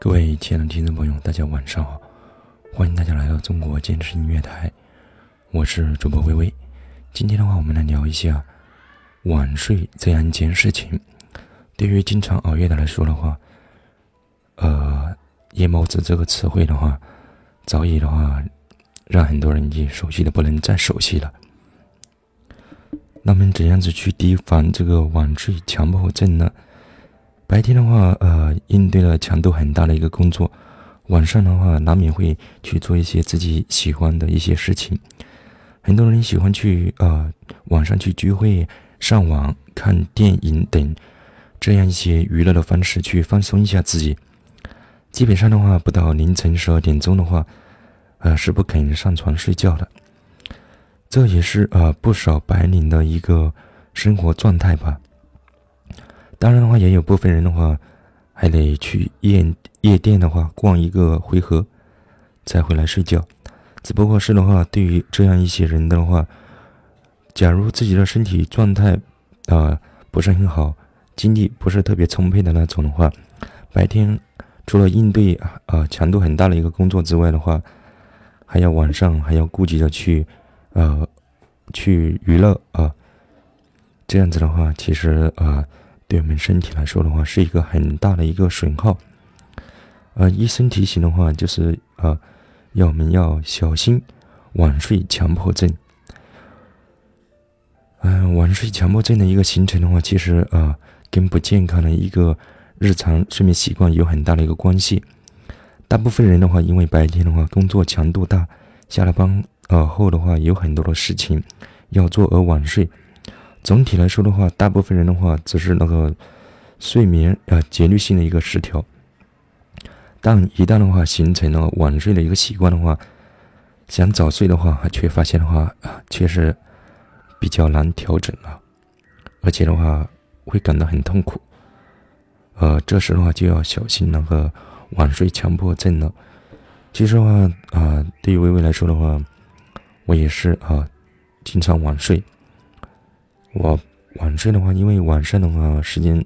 各位亲爱的听众朋友，大家晚上好！欢迎大家来到中国健身音乐台，我是主播微微。今天的话，我们来聊一下晚睡这样一件事情。对于经常熬夜的来说的话，呃，“夜猫子”这个词汇的话，早已的话让很多人已经熟悉的不能再熟悉了。那么，怎样子去提防这个晚睡强迫症呢？白天的话，呃，应对了强度很大的一个工作，晚上的话，难免会去做一些自己喜欢的一些事情。很多人喜欢去呃晚上去聚会、上网、看电影等这样一些娱乐的方式去放松一下自己。基本上的话，不到凌晨十二点钟的话，呃，是不肯上床睡觉的。这也是呃不少白领的一个生活状态吧。当然的话，也有部分人的话，还得去夜夜店的话逛一个回合，再回来睡觉。只不过是的话，对于这样一些人的话，假如自己的身体状态啊不是很好，精力不是特别充沛的那种的话，白天除了应对啊强度很大的一个工作之外的话，还要晚上还要顾及着去呃去娱乐啊，这样子的话，其实啊。对我们身体来说的话，是一个很大的一个损耗。呃，医生提醒的话，就是呃，要我们要小心晚睡强迫症。嗯，晚睡强迫症的一个形成的话，其实啊，跟不健康的一个日常睡眠习惯有很大的一个关系。大部分人的话，因为白天的话工作强度大，下了班呃后的话有很多的事情要做而晚睡。总体来说的话，大部分人的话只是那个睡眠啊节律性的一个失调，但一旦的话形成了晚睡的一个习惯的话，想早睡的话，却发现的话啊，确实比较难调整了，而且的话会感到很痛苦。呃，这时的话就要小心那个晚睡强迫症了。其实的话啊，对于微微来说的话，我也是啊，经常晚睡。我晚睡的话，因为晚上的话时间，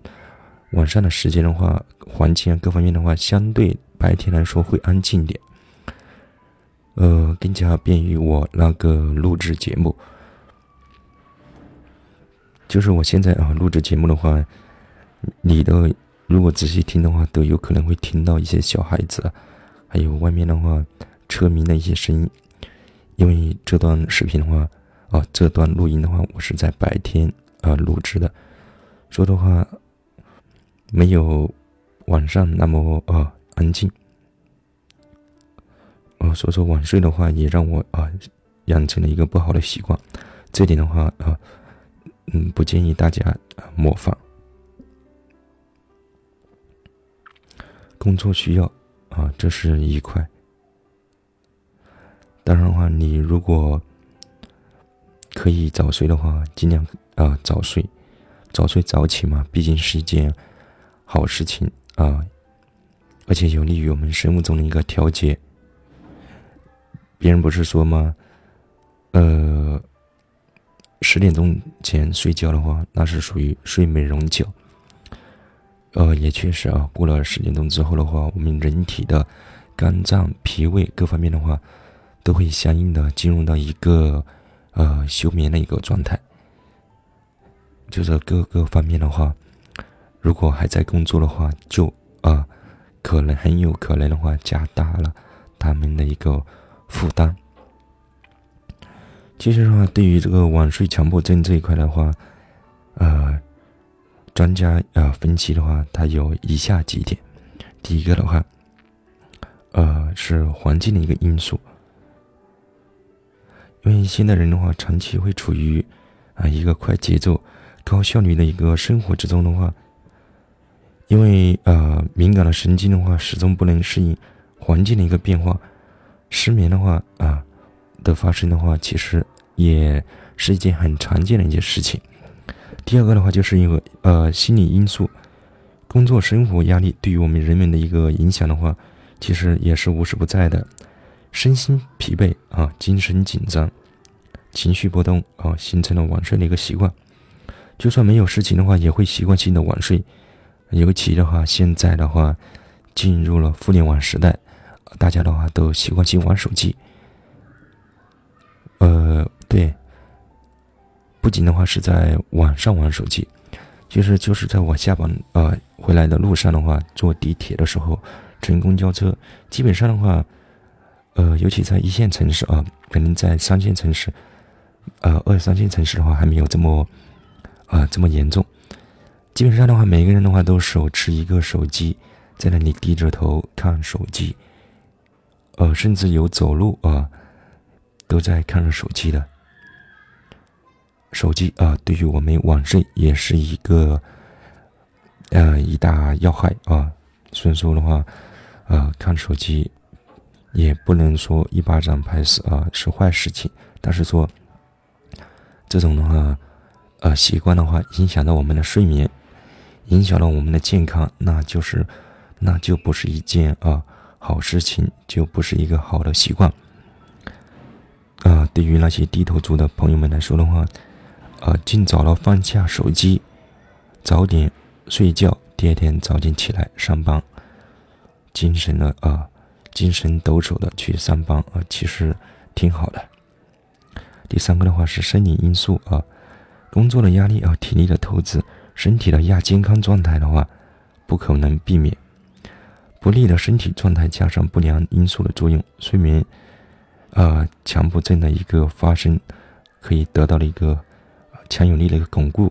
晚上的时间的话，环境啊各方面的话，相对白天来说会安静点，呃，更加便于我那个录制节目。就是我现在啊录制节目的话，你的如果仔细听的话，都有可能会听到一些小孩子，还有外面的话车鸣的一些声音，因为这段视频的话。啊，这段录音的话，我是在白天啊录制的，说的话没有晚上那么啊安静。哦，所以说晚睡的话，也让我啊养成了一个不好的习惯。这点的话啊，嗯，不建议大家模仿。工作需要啊，这是一块。当然的话，你如果可以早睡的话，尽量啊早睡，早睡早起嘛，毕竟是一件好事情啊，而且有利于我们生物钟的一个调节。别人不是说吗？呃，十点钟前睡觉的话，那是属于睡美容觉。呃，也确实啊，过了十点钟之后的话，我们人体的肝脏、脾胃各方面的话，都会相应的进入到一个。呃，休眠的一个状态，就是各个方面的话，如果还在工作的话，就啊，可能很有可能的话，加大了他们的一个负担。其实的话，对于这个晚睡强迫症这一块的话，呃，专家啊分析的话，它有以下几点。第一个的话，呃，是环境的一个因素。因为现代人的话，长期会处于啊一个快节奏、高效率的一个生活之中的话，因为呃敏感的神经的话，始终不能适应环境的一个变化，失眠的话啊的发生的话，其实也是一件很常见的一件事情。第二个的话，就是因为呃心理因素，工作生活压力对于我们人们的一个影响的话，其实也是无时不在的。身心疲惫啊，精神紧张，情绪波动啊，形成了晚睡的一个习惯。就算没有事情的话，也会习惯性的晚睡。尤其的话，现在的话，进入了互联网时代，大家的话都习惯性玩手机。呃，对，不仅的话是在晚上玩手机，其实就是在我下班呃回来的路上的话，坐地铁的时候，乘公交车，基本上的话，呃，尤其在一线城市啊，可能在三线城市，呃，二三线城市的话还没有这么啊这么严重。基本上的话，每个人的话都手持一个手机，在那里低着头看手机，呃，甚至有走路啊，都在看着手机的。手机啊，对于我们晚睡也是一个呃一大要害啊。所以说的话，呃，看手机也不能说一巴掌拍死啊，是坏事情。但是说这种的话，呃，习惯的话，影响到我们的睡眠。影响了我们的健康，那就是，那就不是一件啊好事情，就不是一个好的习惯。啊，对于那些低头族的朋友们来说的话，啊，尽早的放下手机，早点睡觉，第二天早点起来上班，精神的啊，精神抖擞的去上班啊，其实挺好的。第三个的话是生理因素啊，工作的压力啊，体力的透支。身体的亚健康状态的话，不可能避免。不利的身体状态加上不良因素的作用，睡眠，呃，强迫症的一个发生，可以得到了一个强有力的一个巩固。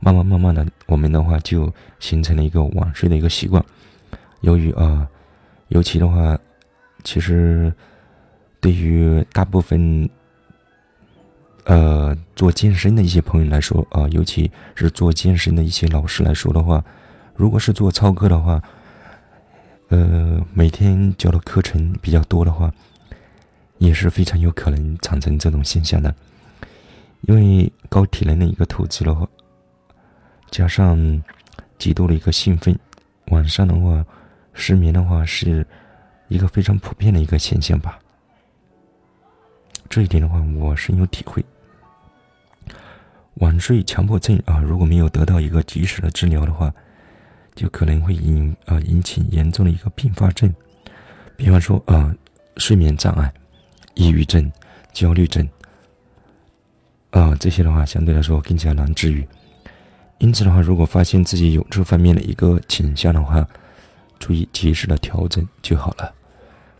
慢慢慢慢的，我们的话就形成了一个晚睡的一个习惯。由于啊，尤其的话，其实对于大部分。呃，做健身的一些朋友来说啊，尤其是做健身的一些老师来说的话，如果是做操课的话，呃，每天教的课程比较多的话，也是非常有可能产生这种现象的。因为高体能的一个投资的话，加上极度的一个兴奋，晚上的话失眠的话，是一个非常普遍的一个现象吧。这一点的话，我深有体会。晚睡强迫症啊，如果没有得到一个及时的治疗的话，就可能会引啊引起严重的一个并发症，比方说啊睡眠障碍、抑郁症、焦虑症啊这些的话，相对来说更加难治愈。因此的话，如果发现自己有这方面的一个倾向的话，注意及时的调整就好了，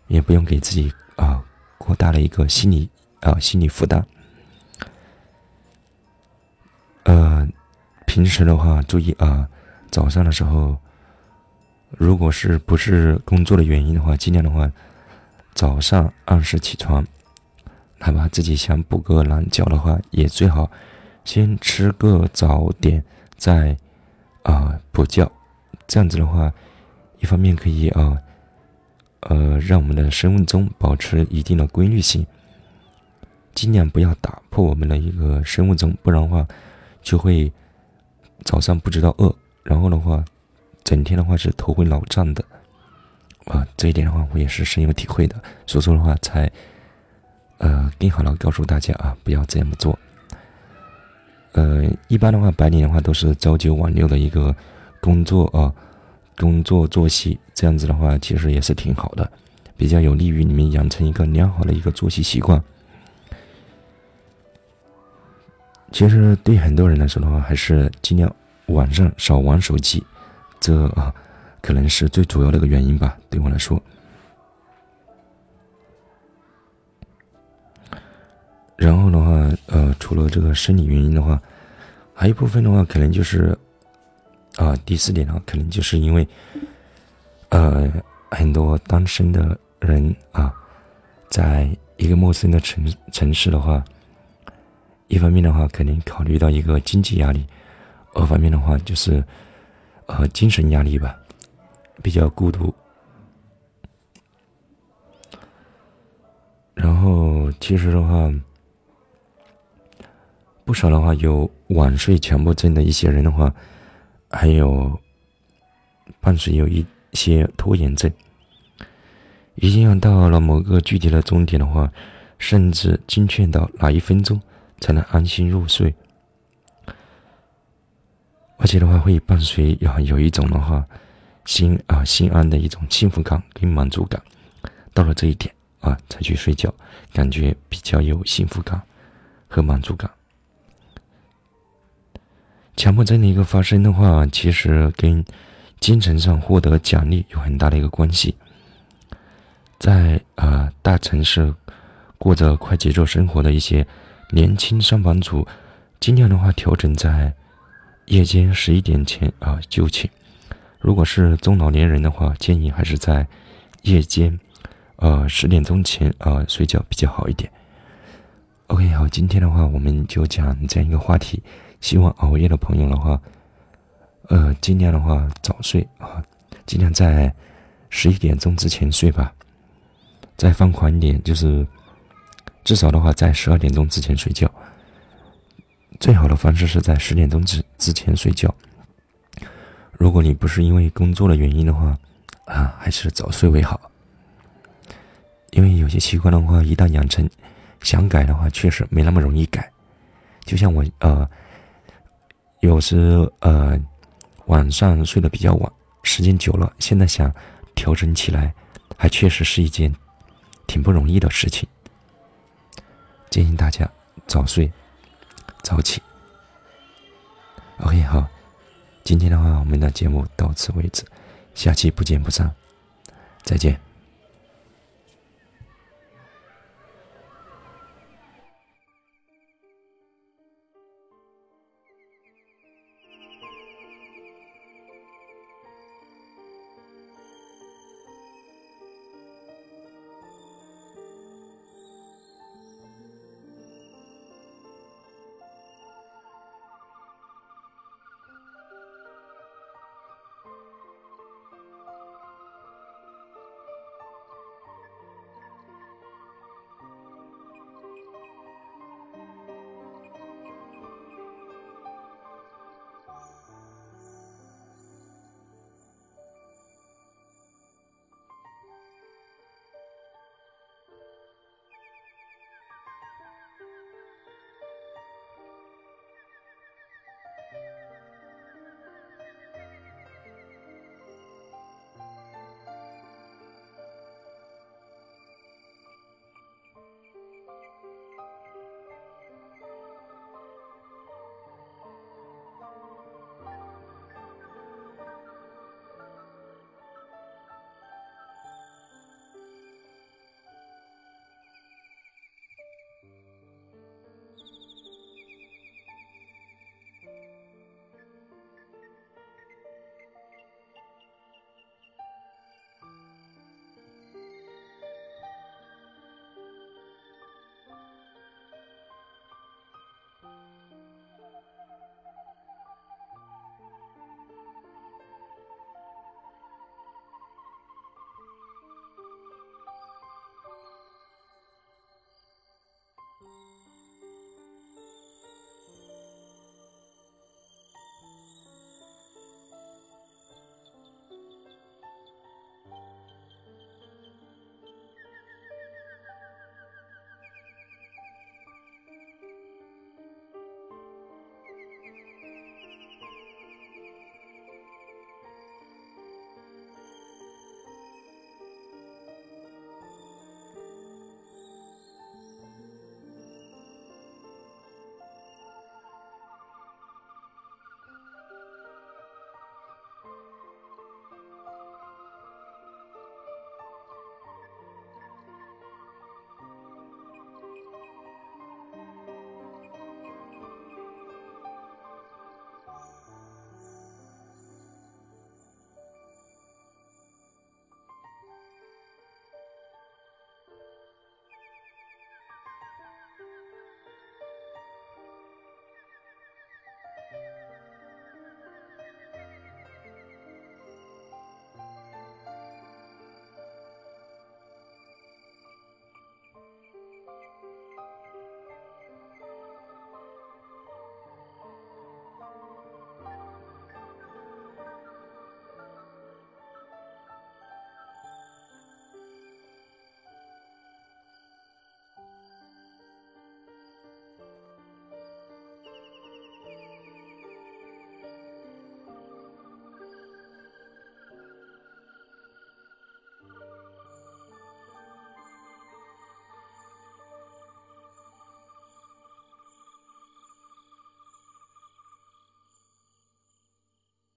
也不用给自己啊过大的一个心理啊心理负担。呃，平时的话注意啊，早上的时候，如果是不是工作的原因的话，尽量的话，早上按时起床，哪怕自己想补个懒觉的话，也最好先吃个早点，再啊补觉。这样子的话，一方面可以啊，呃，让我们的生物钟保持一定的规律性，尽量不要打破我们的一个生物钟，不然的话。就会早上不知道饿，然后的话，整天的话是头昏脑胀的，啊，这一点的话我也是深有体会的，所以说的话才，呃，更好的告诉大家啊，不要这么做。呃，一般的话，白领的话都是朝九晚六的一个工作啊，工作作息，这样子的话其实也是挺好的，比较有利于你们养成一个良好的一个作息习惯。其实对很多人来说的话，还是尽量晚上少玩手机，这啊可能是最主要的一个原因吧。对我来说，然后的话，呃，除了这个生理原因的话，还有一部分的话，可能就是啊，第四点的话，可能就是因为呃，很多单身的人啊，在一个陌生的城城市的话。一方面的话，肯定考虑到一个经济压力；二方面的话，就是呃精神压力吧，比较孤独。然后，其实的话，不少的话有晚睡强迫症的一些人的话，还有伴随有一些拖延症，一定要到了某个具体的终点的话，甚至精确到哪一分钟。才能安心入睡，而且的话会伴随啊有一种的话，心啊心安的一种幸福感跟满足感。到了这一点啊，才去睡觉，感觉比较有幸福感和满足感。强迫症的一个发生的话，其实跟精神上获得奖励有很大的一个关系。在啊大城市过着快节奏生活的一些年轻上班族，尽量的话调整在夜间十一点前啊就寝。如果是中老年人的话，建议还是在夜间。呃，十点钟前呃睡觉比较好一点。OK，好，今天的话我们就讲这样一个话题。希望熬夜的朋友的话，呃，尽量的话早睡啊，尽量在十一点钟之前睡吧。再放宽一点，就是至少的话在十二点钟之前睡觉。最好的方式是在十点钟之之前睡觉。如果你不是因为工作的原因的话，啊，还是早睡为好。因为有些习惯的话，一旦养成，想改的话，确实没那么容易改。就像我呃，有时呃晚上睡得比较晚，时间久了，现在想调整起来，还确实是一件挺不容易的事情。建议大家早睡早起。OK，好，今天的话，我们的节目到此为止，下期不见不散，再见。